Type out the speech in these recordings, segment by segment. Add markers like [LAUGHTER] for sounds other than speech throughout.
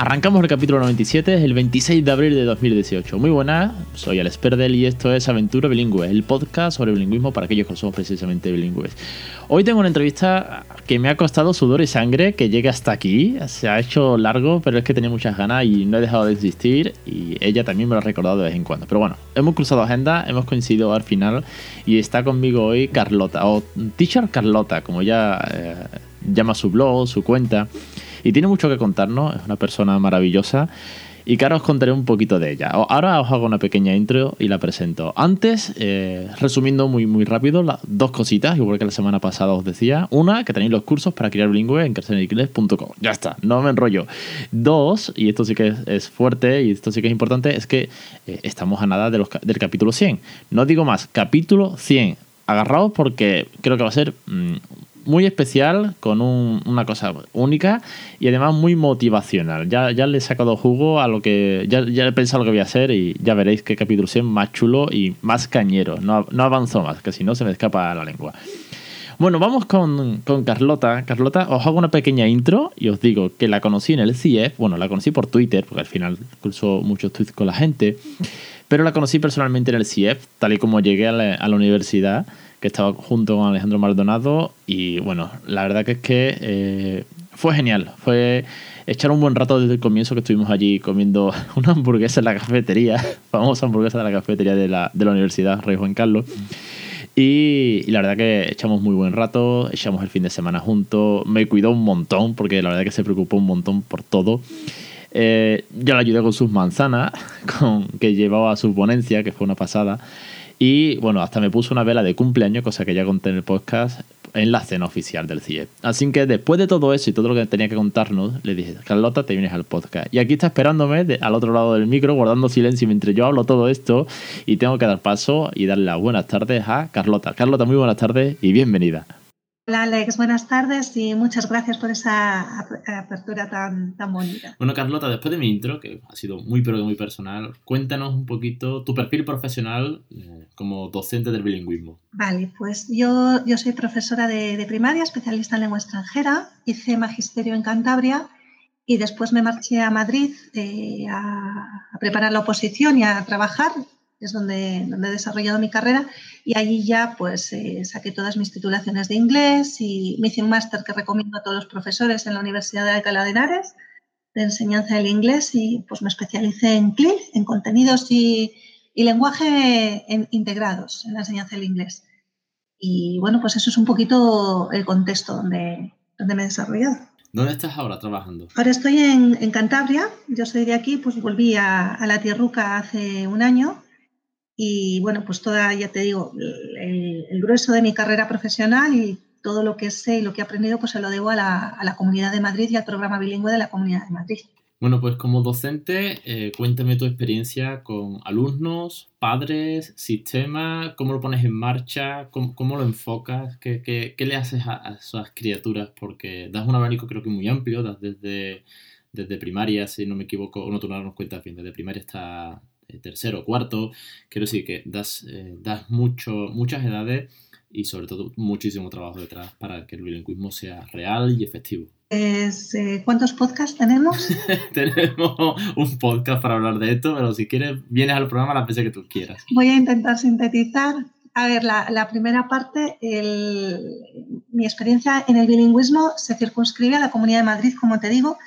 Arrancamos el capítulo 97, el 26 de abril de 2018. Muy buenas, soy Alex Perdel y esto es Aventura Bilingüe, el podcast sobre bilingüismo para aquellos que somos precisamente bilingües. Hoy tengo una entrevista que me ha costado sudor y sangre que llegue hasta aquí. Se ha hecho largo, pero es que tenía muchas ganas y no he dejado de existir y ella también me lo ha recordado de vez en cuando. Pero bueno, hemos cruzado agenda, hemos coincidido al final y está conmigo hoy Carlota, o Teacher Carlota, como ya eh, llama su blog, su cuenta y tiene mucho que contarnos, es una persona maravillosa. Y que ahora os contaré un poquito de ella. Ahora os hago una pequeña intro y la presento. Antes, eh, resumiendo muy, muy rápido, las dos cositas, igual que la semana pasada os decía. Una, que tenéis los cursos para crear bilingüe en crecereningles.com. Ya está, no me enrollo. Dos, y esto sí que es, fuerte y esto sí que es importante, es que eh, estamos a nada de los, del capítulo 100. No digo más, capítulo 100. Agarraos porque creo que va a ser mm, muy especial, con una cosa única y además muy motivacional. Ya, ya le he sacado jugo a lo que. Ya, ya he pensado lo que voy a hacer y ya veréis qué capítulo 100 más chulo y más cañero. No, no avanzo más, que si no se me escapa la lengua. Bueno, vamos con, con, Carlota. Carlota, os hago una pequeña intro y os digo que la conocí en el CIEF. Bueno, la conocí por Twitter, porque al final curso muchos tweets con la gente. Pero la conocí personalmente en el CIEF, tal y como llegué a la universidad que estaba junto con Alejandro Maldonado y bueno, la verdad que es que eh, fue genial, fue echar un buen rato desde el comienzo que estuvimos allí comiendo [LAUGHS] una hamburguesa en la cafetería, [LAUGHS] famosa hamburguesa de la cafetería de la, de la Universidad Rey Juan Carlos. Y, la verdad que echamos muy buen rato, echamos el fin de semana juntos, me cuidó un montón porque la verdad que se preocupó un montón por todo. Eh, yo la ayudé con sus manzanas, [LAUGHS] con, que llevaba a su ponencia, que fue una pasada. Y bueno, hasta me puso una vela de cumpleaños, cosa que ya conté en el podcast, en la cena oficial del CIE. Así que después de todo eso y todo lo que tenía que contarnos, le dije, Carlota, te vienes al podcast. Y aquí está esperándome al otro lado del micro, guardando silencio mientras yo hablo todo esto. Y tengo que dar paso y darle las buenas tardes a Carlota. Carlota, muy buenas tardes y bienvenida. Hola Alex, buenas tardes y muchas gracias por esa apertura tan, tan bonita. Bueno Carlota, después de mi intro, que ha sido muy pero muy personal, cuéntanos un poquito tu perfil profesional eh, como docente del bilingüismo. Vale, pues yo, yo soy profesora de, primaria, especialista en lengua extranjera, hice magisterio en Cantabria y después me marché a Madrid eh, a, a preparar la oposición y a trabajar es donde, donde he desarrollado mi carrera y allí ya pues eh, saqué todas mis titulaciones de inglés y me hice un máster que recomiendo a todos los profesores en la Universidad de Alcalá de Henares de enseñanza del inglés y pues me especialicé en CLIL, en contenidos y, y lenguaje integrados en la enseñanza del inglés. Y bueno, pues eso es un poquito el contexto donde, donde me he desarrollado. ¿Dónde estás ahora trabajando? Ahora estoy en, en Cantabria, yo soy de aquí, pues volví a, a la Tierruca hace un año y bueno, pues toda, ya te digo, el, grueso de mi carrera profesional y todo lo que sé y lo que he aprendido, pues se lo debo a la, a la Comunidad de Madrid y al programa bilingüe de la Comunidad de Madrid. Bueno, pues como docente, eh, cuéntame tu experiencia con alumnos, padres, sistema, cómo lo pones en marcha, cómo, lo enfocas, ¿Qué, qué, qué le haces a, a, esas criaturas, porque das un abanico creo que muy amplio, das desde, desde primaria, si no me equivoco, o no tú no nos cuentas bien, desde primaria hasta tercero, cuarto. Quiero decir que das, eh, das mucho, muchas edades y sobre todo muchísimo trabajo detrás para que el bilingüismo sea real y efectivo. Pues, eh, ¿Cuántos podcasts tenemos? [LAUGHS] tenemos un podcast para hablar de esto, pero si quieres, vienes al programa las veces que tú quieras. Voy a intentar sintetizar. A ver, la, la primera parte, el, mi experiencia en el bilingüismo se circunscribe a la Comunidad de Madrid, como te digo,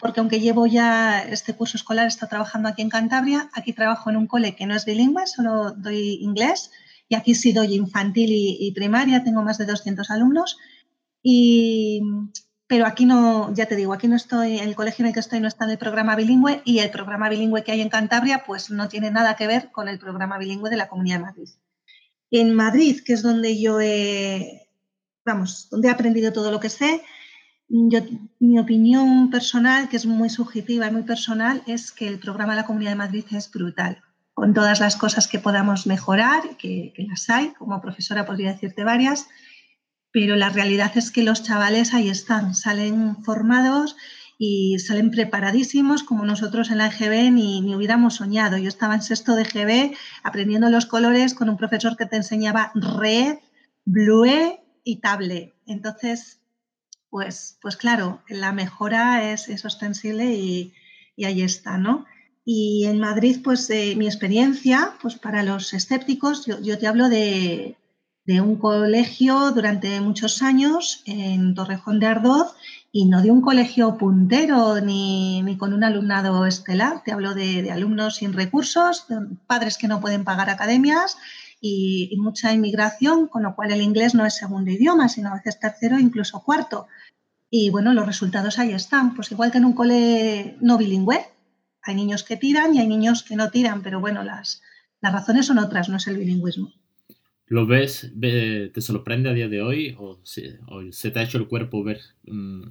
porque aunque llevo ya este curso escolar, está trabajando aquí en Cantabria, aquí trabajo en un cole que no es bilingüe, solo doy inglés, y aquí sí doy infantil y, primaria, tengo más de 200 alumnos, y, pero aquí no, ya te digo, aquí no estoy, el colegio en el que estoy no está en el programa bilingüe, y el programa bilingüe que hay en Cantabria pues no tiene nada que ver con el programa bilingüe de la Comunidad de Madrid. En Madrid, que es donde yo he, vamos, donde he aprendido todo lo que sé, mi opinión personal, que es muy subjetiva y muy personal, es que el programa de la Comunidad de Madrid es brutal, con todas las cosas que podamos mejorar, que, que las hay, como profesora podría decirte varias, pero la realidad es que los chavales ahí están, salen formados y salen preparadísimos como nosotros en la EGB ni, ni hubiéramos soñado. Yo estaba en sexto de EGB aprendiendo los colores con un profesor que te enseñaba red, blue y table. Entonces, pues, pues claro, la mejora es, es ostensible y, y, ahí está, ¿no? Y en Madrid, pues eh, mi experiencia, pues para los escépticos, yo, te hablo de, de un colegio durante muchos años en Torrejón de Ardoz y no de un colegio puntero ni, ni con un alumnado estelar. Te hablo de, de, alumnos sin recursos, padres que no pueden pagar academias y, y, mucha inmigración, con lo cual el inglés no es segundo idioma, sino a veces tercero incluso cuarto. Y bueno, los resultados ahí están. Pues igual que en un cole no bilingüe, hay niños que tiran y hay niños que no tiran, pero bueno, las, las razones son otras, no es el bilingüismo. ¿Lo ves, te sorprende a día de hoy o se, o se te ha hecho el cuerpo ver mmm,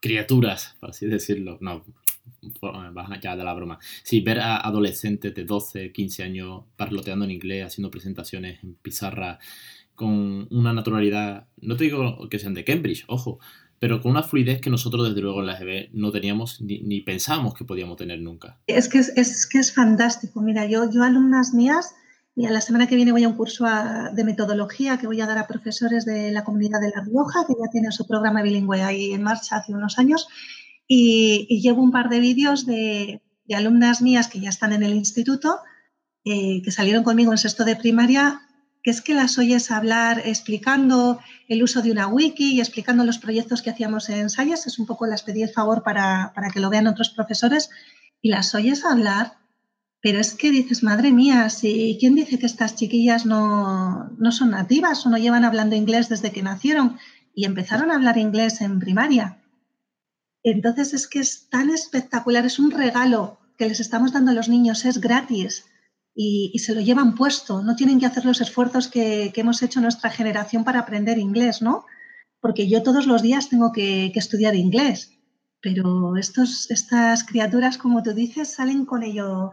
criaturas, por así decirlo? No, más allá de la broma. Sí, ver a adolescentes de 12, 15 años parloteando en inglés, haciendo presentaciones en pizarra con una naturalidad, no te digo que sean de Cambridge, ojo, pero con una fluidez que nosotros desde luego en la GB no teníamos ni, ni pensábamos que podíamos tener nunca. Es que es, es, que es fantástico. Mira, yo, yo alumnas mías y a la semana que viene voy a un curso a, de metodología que voy a dar a profesores de la comunidad de La Rioja, que ya tienen su programa bilingüe ahí en marcha hace unos años. Y, llevo un par de vídeos de, alumnas mías que ya están en el instituto, eh, que salieron conmigo en sexto de primaria, que es que las oyes hablar explicando el uso de una wiki y explicando los proyectos que hacíamos en Sayas. Es un poco las pedí el favor para, para que lo vean otros profesores. Y las oyes hablar pero es que dices, madre mía, si, ¿quién dice que estas chiquillas no, no son nativas o no llevan hablando inglés desde que nacieron y empezaron a hablar inglés en primaria? Entonces es que es tan espectacular, es un regalo que les estamos dando a los niños, es gratis y, se lo llevan puesto, no tienen que hacer los esfuerzos que, hemos hecho nuestra generación para aprender inglés, ¿no? Porque yo todos los días tengo que, estudiar inglés, pero estos, estas criaturas, como tú dices, salen con ello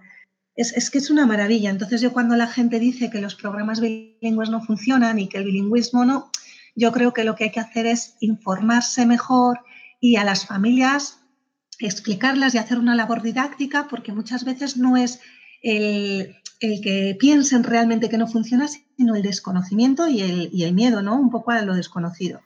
es, que es una maravilla. Entonces yo cuando la gente dice que los programas bilingües no funcionan y que el bilingüismo no, yo creo que lo que hay que hacer es informarse mejor y a las familias explicarlas y hacer una labor didáctica, porque muchas veces no es el, el que piensen realmente que no funciona, sino el desconocimiento y el, y el miedo, ¿no? Un poco a lo desconocido.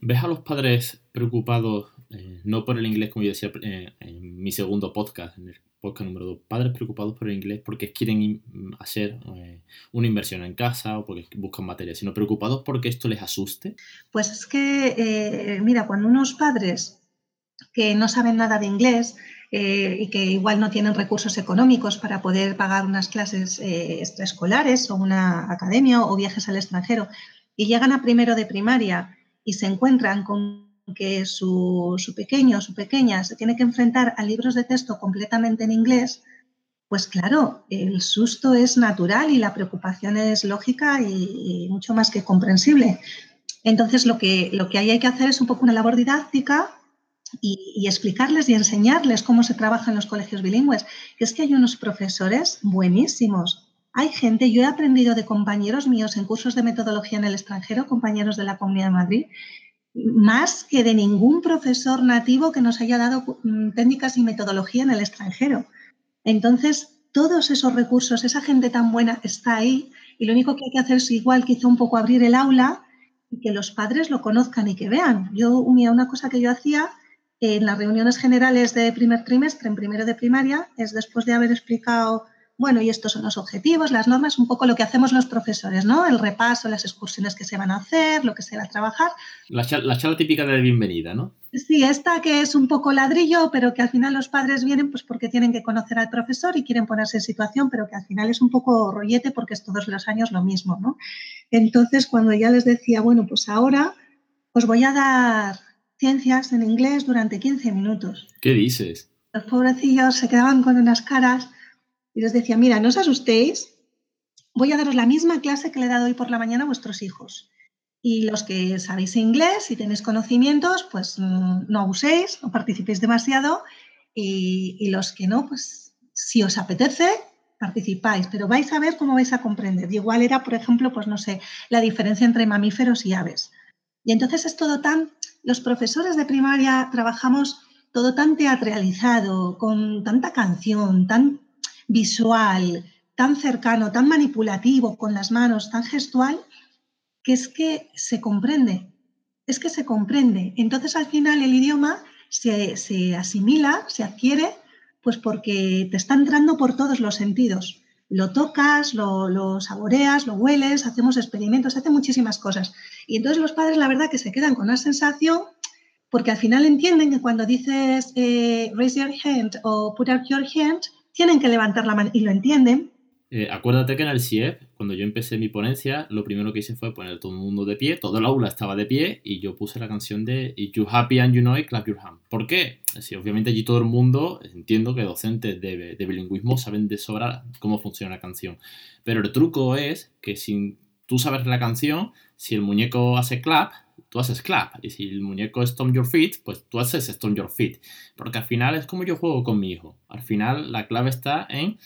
¿Ves a los padres preocupados, eh, no por el inglés, como yo decía eh, en mi segundo podcast, en el podcast número 2, padres preocupados por el inglés porque quieren hacer eh, una inversión en casa o porque buscan materia, sino preocupados porque esto les asuste? Pues es que, eh, mira, cuando unos padres que no saben nada de inglés eh, y que igual no tienen recursos económicos para poder pagar unas clases extraescolares o una academia o viajes al extranjero y llegan a primero de primaria y se encuentran con que su, su pequeño o su pequeña se tiene que enfrentar a libros de texto completamente en inglés, pues claro, el susto es natural y la preocupación es lógica y, mucho más que comprensible. Entonces, lo que, lo que hay que hacer es un poco una labor didáctica y, explicarles y enseñarles cómo se trabaja en los colegios bilingües. Es que hay unos profesores buenísimos. Hay gente, yo he aprendido de compañeros míos en cursos de metodología en el extranjero, compañeros de la Comunidad de Madrid, más que de ningún profesor nativo que nos haya dado mm, técnicas y metodología en el extranjero. Entonces, todos esos recursos, esa gente tan buena está ahí y lo único que hay que hacer es igual quizá un poco abrir el aula y que los padres lo conozcan y que vean. Yo, una cosa que yo hacía en las reuniones generales de primer trimestre, en primero de primaria, es después de haber explicado bueno, y estos son los objetivos, las normas, un poco lo que hacemos los profesores, ¿no? El repaso, las excursiones que se van a hacer, lo que se va a trabajar. La charla, la charla típica de bienvenida, ¿no? Sí, esta que es un poco ladrillo, pero que al final los padres vienen pues porque tienen que conocer al profesor y quieren ponerse en situación, pero que al final es un poco rollete porque es todos los años lo mismo, ¿no? Entonces, cuando ya les decía, bueno, pues ahora os voy a dar ciencias en inglés durante 15 minutos. ¿Qué dices? Los pobrecillos se quedaban con unas caras y les decía, mira, no os asustéis, voy a daros la misma clase que le he dado hoy por la mañana a vuestros hijos. Y los que sabéis inglés y tenéis conocimientos, pues mm, no abuséis, no participéis demasiado. Y, los que no, pues si os apetece, participáis, pero vais a ver cómo vais a comprender. Igual era, por ejemplo, pues no sé, la diferencia entre mamíferos y aves. Y entonces es todo tan... Los profesores de primaria trabajamos todo tan teatralizado, con tanta canción, tan visual, tan cercano, tan manipulativo con las manos, tan gestual, que es que se comprende, es que se comprende. Entonces al final el idioma se, se asimila, se adquiere, pues porque te está entrando por todos los sentidos. Lo tocas, lo, saboreas, lo hueles, hacemos experimentos, hace muchísimas cosas. Y entonces los padres, la verdad, que se quedan con una sensación, porque al final entienden que cuando dices eh, raise your hand o put up your hand, tienen que levantar la mano y lo entienden, eh, acuérdate que en el CIEP, cuando yo empecé mi ponencia, lo primero que hice fue poner todo el mundo de pie, todo el aula estaba de pie y yo puse la canción de If you happy and you know it, clap your hand. ¿Por qué? Si obviamente allí todo el mundo, entiendo que docentes de, de bilingüismo saben de sobra cómo funciona la canción. Pero el truco es que si tú sabes la canción, si el muñeco hace clap, tú haces clap. Y si el muñeco stomp your feet, pues tú haces stomp your feet. Porque al final es como yo juego con mi hijo. Al final la clave está en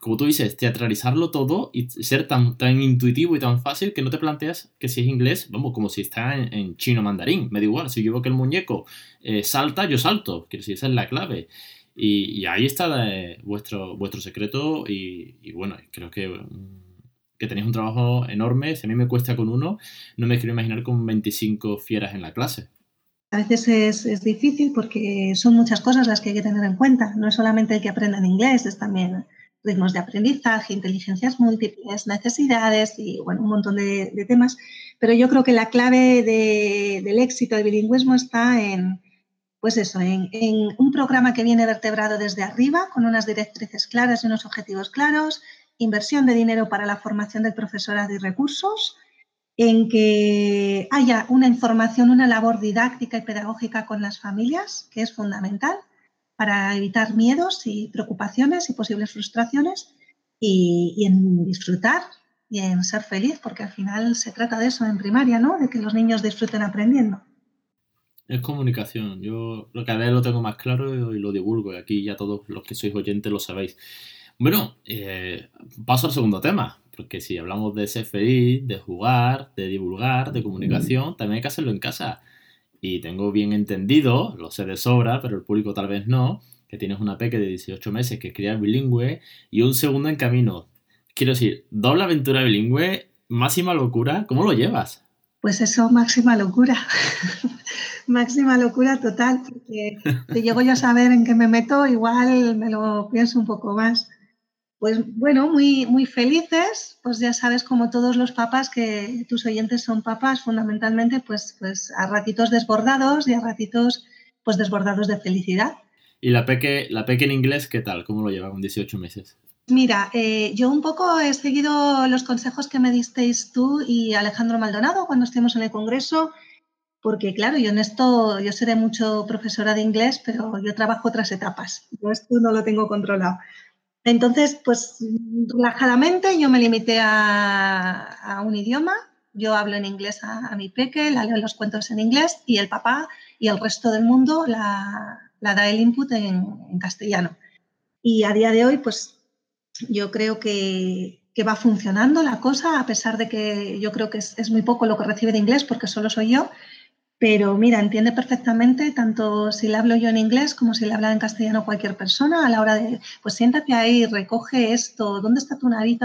como tú dices, teatralizarlo todo y ser tan, tan intuitivo y tan fácil que no te planteas que si es inglés, vamos, como si está en, chino mandarín. Me da igual, si yo veo que el muñeco eh, salta, yo salto. Quiero decir, esa es la clave. Y, ahí está eh, vuestro, vuestro secreto y, bueno, creo que, que tenéis un trabajo enorme. Si a mí me cuesta con uno, no me quiero imaginar con 25 fieras en la clase. A veces es, es, difícil porque son muchas cosas las que hay que tener en cuenta. No es solamente el que aprendan inglés, es también ritmos de aprendizaje, inteligencias múltiples, necesidades y bueno, un montón de, temas. Pero yo creo que la clave del éxito del bilingüismo está en, pues eso, en, un programa que viene vertebrado desde arriba, con unas directrices claras y unos objetivos claros, inversión de dinero para la formación del profesorado y recursos, en que haya una información, una labor didáctica y pedagógica con las familias, que es fundamental, para evitar miedos y preocupaciones y posibles frustraciones y, en disfrutar y en ser feliz, porque al final se trata de eso en primaria, ¿no? De que los niños disfruten aprendiendo. Es comunicación. Yo lo que a ver lo tengo más claro y lo divulgo. Y aquí ya todos los que sois oyentes lo sabéis. Bueno, eh, paso al segundo tema. Porque si hablamos de ser feliz, de jugar, de divulgar, de comunicación, también hay que hacerlo en casa y tengo bien entendido, lo sé de sobra, pero el público tal vez no, que tienes una peque de 18 meses que es bilingüe y un segundo en camino. Quiero decir, doble aventura bilingüe, máxima locura, ¿cómo lo llevas? Pues eso, máxima locura. [LAUGHS] máxima locura total, porque si llego yo a saber en qué me meto, igual me lo pienso un poco más pues bueno, muy, muy felices, pues ya sabes como todos los papás que tus oyentes son papás fundamentalmente, pues, pues a ratitos desbordados y a ratitos pues desbordados de felicidad. ¿Y la peque, la peque en inglés qué tal? ¿Cómo lo lleva con 18 meses? Mira, eh, yo un poco he seguido los consejos que me disteis tú y Alejandro Maldonado cuando estuvimos en el Congreso, porque claro, yo en esto, yo seré mucho profesora de inglés, pero yo trabajo otras etapas, yo esto no lo tengo controlado. Entonces, pues relajadamente yo me limité a, un idioma. Yo hablo en inglés a, mi peque, la leo los cuentos en inglés y el papá y el resto del mundo la, da el input en, castellano. Y a día de hoy, pues yo creo que, va funcionando la cosa, a pesar de que yo creo que es, es muy poco lo que recibe de inglés porque solo soy yo, pero mira, entiende perfectamente tanto si le hablo yo en inglés como si le habla en castellano cualquier persona a la hora de, pues siéntate ahí, recoge esto, ¿dónde está tu nariz?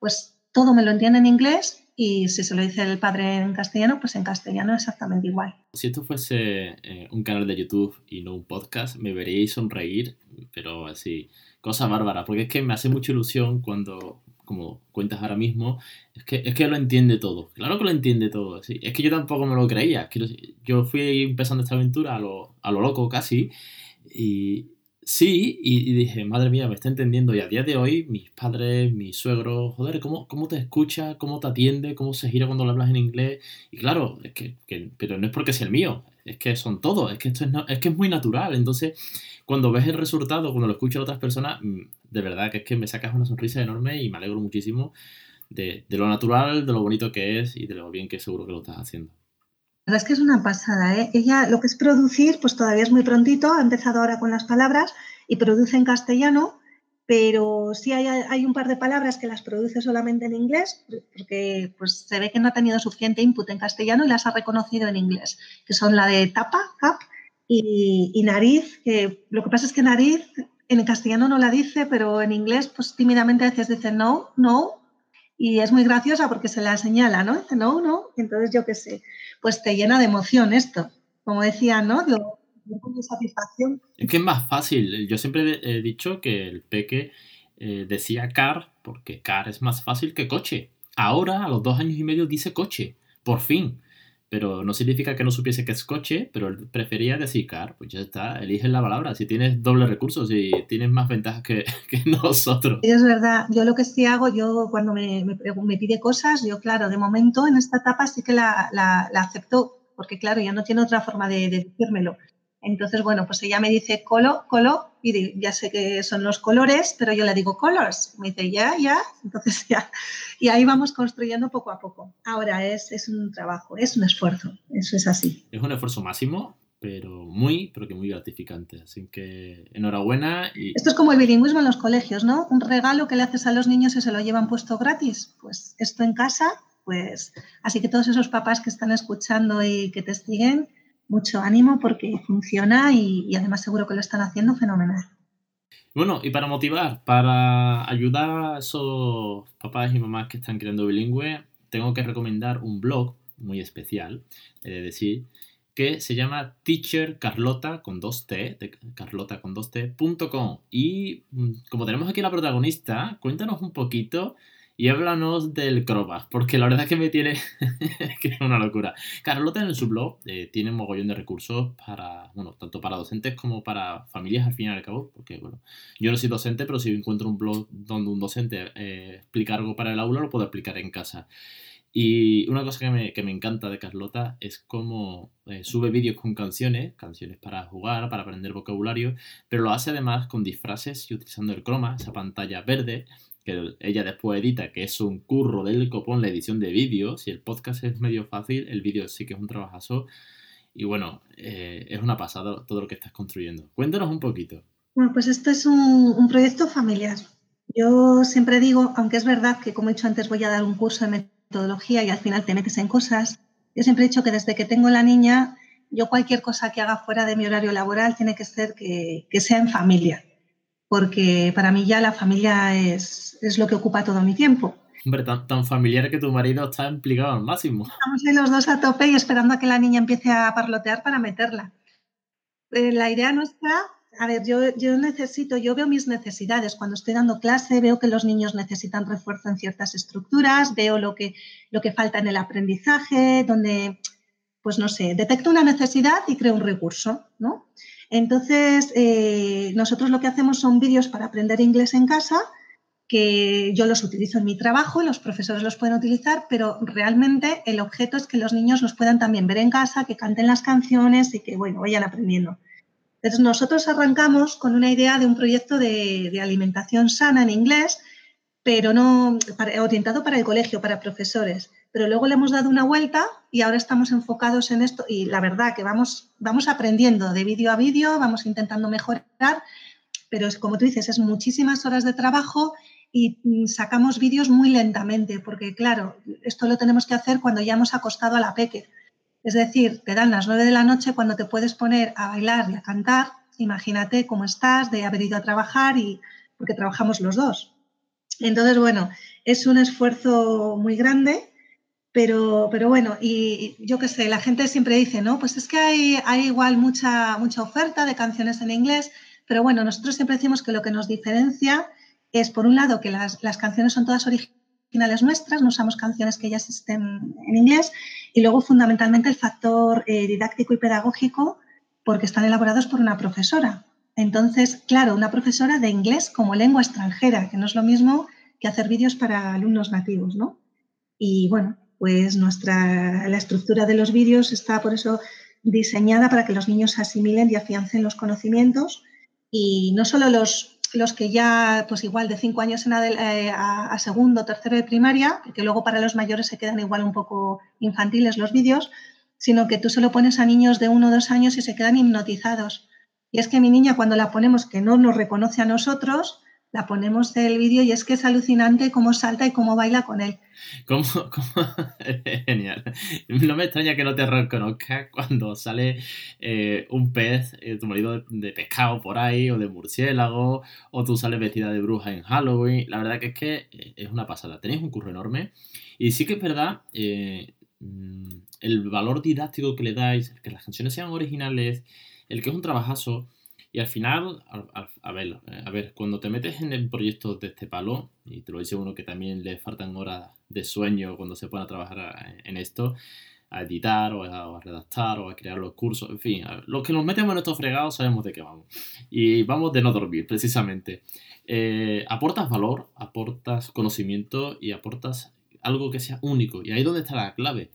Pues todo me lo entiende en inglés y si se lo dice el padre en castellano, pues en castellano exactamente igual. Si esto fuese eh, un canal de YouTube y no un podcast, me veríais sonreír, pero así, cosa bárbara, porque es que me hace mucha ilusión cuando como cuentas ahora mismo, es que, es que lo entiende todo. Claro que lo entiende todo. ¿sí? Es que yo tampoco me lo creía. yo fui empezando esta aventura a lo, a lo loco casi. Y sí, y, dije, madre mía, me está entendiendo. Y a día de hoy, mis padres, mis suegros, joder, ¿cómo, cómo te escucha? ¿Cómo te atiende? ¿Cómo se gira cuando le hablas en inglés? Y claro, es que, pero no es porque sea el mío. Es que son todos. Es que esto es, es que es muy natural. Entonces cuando ves el resultado, cuando lo escuchas a otras personas, mm, de verdad que es que me sacas una sonrisa enorme y me alegro muchísimo de, lo natural, de lo bonito que es y de lo bien que seguro que lo estás haciendo. La verdad es que es una pasada, ¿eh? Ella lo que es producir, pues todavía es muy prontito, ha empezado ahora con las palabras y produce en castellano, pero sí hay, hay, un par de palabras que las produce solamente en inglés, porque pues, se ve que no ha tenido suficiente input en castellano y las ha reconocido en inglés, que son la de tapa, cap Y, nariz, que lo que pasa es que nariz en castellano no la dice, pero en inglés pues tímidamente a veces dice no, no, y es muy graciosa porque se la señala, ¿no? Dice no, no, entonces yo qué sé, pues te llena de emoción esto, como decía, ¿no? De, satisfacción. Es que es más fácil, yo siempre he dicho que el peque eh, decía car porque car es más fácil que coche. Ahora, a los dos años y medio, dice coche, por fin pero no significa que no supiese que es coche, pero él prefería decir car, pues ya está, eliges la palabra, si tienes doble recursos y tienes más ventajas que, [LAUGHS] nosotros. Es verdad, yo lo que sí hago, yo cuando me, me, pide cosas, yo claro, de momento en esta etapa sí que la, la, acepto, porque claro, ya no tiene otra forma de, de decírmelo. Entonces, bueno, pues ella me dice colo, colo, y ya sé que son los colores, pero yo le digo colors. Me dice ya, ya, [LAUGHS] entonces ya. Y ahí vamos construyendo poco a poco. Ahora es, es un trabajo, es un esfuerzo, eso es así. Es un esfuerzo máximo, pero muy, pero que muy gratificante. Así que enhorabuena. Y... Esto es como el bilingüismo en los colegios, ¿no? Un regalo que le haces a los niños y se lo llevan puesto gratis. Pues esto en casa, pues así que todos esos papás que están escuchando y que te siguen, mucho ánimo porque funciona y, además seguro que lo están haciendo fenomenal. Bueno, y para motivar, para ayudar a esos papás y mamás que están creando bilingüe, tengo que recomendar un blog muy especial, de decir, que se llama Teacher Carlota con dos T, de Carlota con dos T.com. Y mm, como tenemos aquí la protagonista, cuéntanos un poquito y háblanos del Croma, porque la verdad es que me tiene [LAUGHS] que es una locura. Carlota en su blog eh, tiene un mogollón de recursos para, bueno, tanto para docentes como para familias al fin y al cabo, porque bueno, yo no soy docente, pero si encuentro un blog donde un docente eh, explica algo para el aula, lo puedo explicar en casa. Y una cosa que me, que me encanta de Carlota es cómo eh, sube vídeos con canciones, canciones para jugar, para aprender vocabulario, pero lo hace además con disfraces y utilizando el croma, esa pantalla verde, que ella después edita, que es un curro del copón la edición de vídeo. Si el podcast es medio fácil, el vídeo sí que es un trabajazo. Y bueno, eh, es una pasada todo lo que estás construyendo. Cuéntanos un poquito. Bueno, pues esto es un, proyecto familiar. Yo siempre digo, aunque es verdad que como he dicho antes voy a dar un curso de metodología y al final te metes en cosas, yo siempre he dicho que desde que tengo la niña, yo cualquier cosa que haga fuera de mi horario laboral tiene que ser que, que sea en familia porque para mí ya la familia es, es lo que ocupa todo mi tiempo. Hombre, tan, familiar que tu marido está implicado al máximo. Estamos ahí los dos a tope y esperando a que la niña empiece a parlotear para meterla. Eh, la idea nuestra, a ver, yo, yo necesito, yo veo mis necesidades. Cuando estoy dando clase, veo que los niños necesitan refuerzo en ciertas estructuras, veo lo que, lo que falta en el aprendizaje, donde, pues no sé, detecto una necesidad y creo un recurso, ¿no? Entonces, eh, nosotros lo que hacemos son vídeos para aprender inglés en casa, que yo los utilizo en mi trabajo los profesores los pueden utilizar, pero realmente el objeto es que los niños los puedan también ver en casa, que canten las canciones y que, bueno, vayan aprendiendo. Entonces, nosotros arrancamos con una idea de un proyecto de alimentación sana en inglés, pero no orientado para el colegio, para profesores. Pero luego le hemos dado una vuelta y ahora estamos enfocados en esto y la verdad que vamos, vamos aprendiendo de vídeo a vídeo, vamos intentando mejorar, pero es, como tú dices, es muchísimas horas de trabajo y mm, sacamos vídeos muy lentamente, porque claro, esto lo tenemos que hacer cuando ya hemos acostado a la peque. Es decir, te dan las nueve de la noche cuando te puedes poner a bailar y a cantar. Imagínate cómo estás de haber ido a trabajar y porque trabajamos los dos. Entonces, bueno, es un esfuerzo muy grande, pero, pero bueno, y, yo qué sé, la gente siempre dice, ¿no? Pues es que hay, igual mucha, mucha oferta de canciones en inglés, pero bueno, nosotros siempre decimos que lo que nos diferencia es, por un lado, que las, canciones son todas originales nuestras, no usamos canciones que ya existen en inglés, y luego fundamentalmente el factor eh, didáctico y pedagógico, porque están elaborados por una profesora. Entonces, claro, una profesora de inglés como lengua extranjera, que no es lo mismo que hacer vídeos para alumnos nativos, ¿no? Y bueno, pues nuestra, la estructura de los vídeos está por eso diseñada para que los niños asimilen y afiancen los conocimientos. Y no solo los, los que ya, pues igual de cinco años en eh, a, a, segundo, tercero de primaria, que luego para los mayores se quedan igual un poco infantiles los vídeos, sino que tú se lo pones a niños de uno o dos años y se quedan hipnotizados. Y es que mi niña cuando la ponemos que no nos reconoce a nosotros, la ponemos del vídeo y es que es alucinante cómo salta y cómo baila con él. ¿Cómo, [LAUGHS] [LAUGHS] Genial. No me extraña que no te reconozcas cuando sale eh, un pez, eh, tu marido de, pescado por ahí, o de murciélago, o tú sales vestida de bruja en Halloween. La verdad que es que eh, es una pasada. Tenéis un curro enorme. Y sí que es verdad, mm, el valor didáctico que le dais, que las canciones sean originales, el que es un trabajazo y al final, a, ver, a ver, cuando te metes en el proyecto de este palo, y te lo dice uno que también le faltan horas de sueño cuando se pone a trabajar en esto, a editar o a, redactar o a crear los cursos, en fin, los que nos metemos en estos fregados sabemos de qué vamos. Y vamos de no dormir, precisamente. Eh, aportas valor, aportas conocimiento y aportas algo que sea único. Y ahí es donde está la clave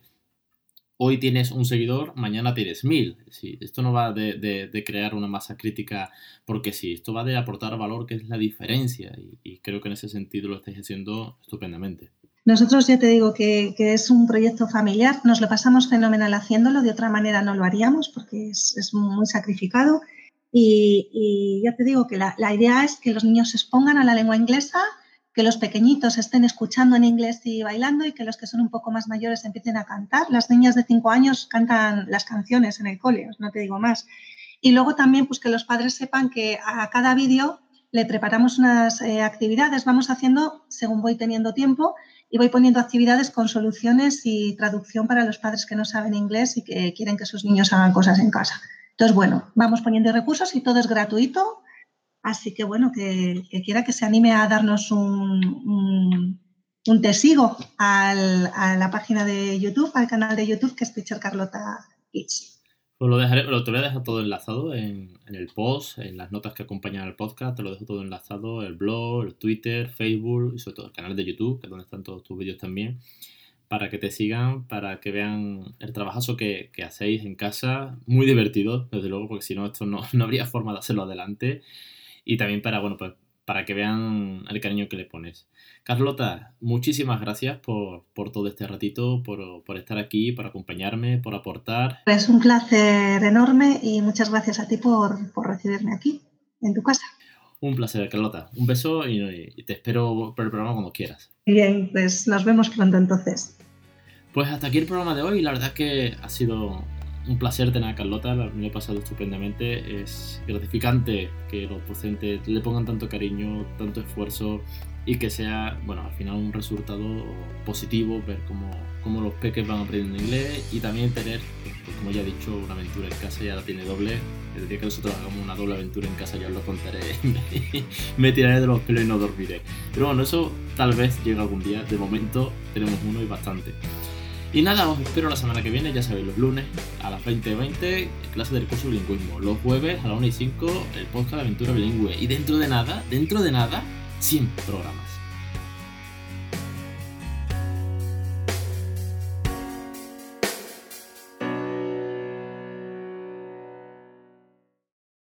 hoy tienes un seguidor, mañana tienes mil. Sí, esto no va de, crear una masa crítica porque sí, esto va de aportar valor, que es la diferencia. Y, creo que en ese sentido lo estáis haciendo estupendamente. Nosotros ya te digo que, es un proyecto familiar, nos lo pasamos fenomenal haciéndolo, de otra manera no lo haríamos porque es, muy sacrificado. Y, ya te digo que la, la idea es que los niños se expongan a la lengua inglesa, que los pequeñitos estén escuchando en inglés y bailando y que los que son un poco más mayores empiecen a cantar. Las niñas de 5 años cantan las canciones en el cole, no te digo más. Y luego también pues que los padres sepan que a cada vídeo le preparamos unas eh, actividades, vamos haciendo según voy teniendo tiempo y voy poniendo actividades con soluciones y traducción para los padres que no saben inglés y que quieren que sus niños hagan cosas en casa. Entonces, bueno, vamos poniendo recursos y todo es gratuito Así que bueno, que, quiera que se anime a darnos un, un, te sigo a la página de YouTube, al canal de YouTube que es Teacher Carlota Kids. Pues lo dejaré, lo te voy a dejar todo enlazado en, el post, en las notas que acompañan al podcast, te lo dejo todo enlazado, el blog, el Twitter, Facebook y sobre todo el canal de YouTube, que es donde están todos tus vídeos también, para que te sigan, para que vean el trabajazo que, hacéis en casa, muy divertido, desde luego, porque si no, esto no, [LAUGHS] no habría forma de hacerlo adelante y también para, bueno, pues para que vean el cariño que le pones. Carlota, muchísimas gracias por, todo este ratito, por, estar aquí, por acompañarme, por aportar. Es un placer enorme y muchas gracias a ti por, recibirme aquí, en tu casa. Un placer, Carlota. Un beso y, y te espero por el programa cuando quieras. Bien, pues nos vemos pronto entonces. Pues hasta aquí el programa de hoy. La verdad es que ha sido un placer tener a Carlota, me he pasado estupendamente. Es gratificante que los docentes le pongan tanto cariño, tanto esfuerzo y que sea, bueno, al final un resultado positivo, ver cómo, cómo los peques van aprendiendo inglés y también tener, pues, como ya he dicho, una aventura en casa ya la tiene doble. El día que nosotros hagamos una doble aventura en casa ya os lo contaré. [LAUGHS] me tiraré de los pelos y no dormiré. Pero bueno, eso tal vez llegue algún día. De momento tenemos uno y bastante. Y nada, os espero la semana que viene, ya sabéis, los lunes a las 20.20, clase del curso de bilingüismo. Los jueves a las 1 y 5, el podcast de aventura bilingüe. Y dentro de nada, dentro de nada, 100 programas.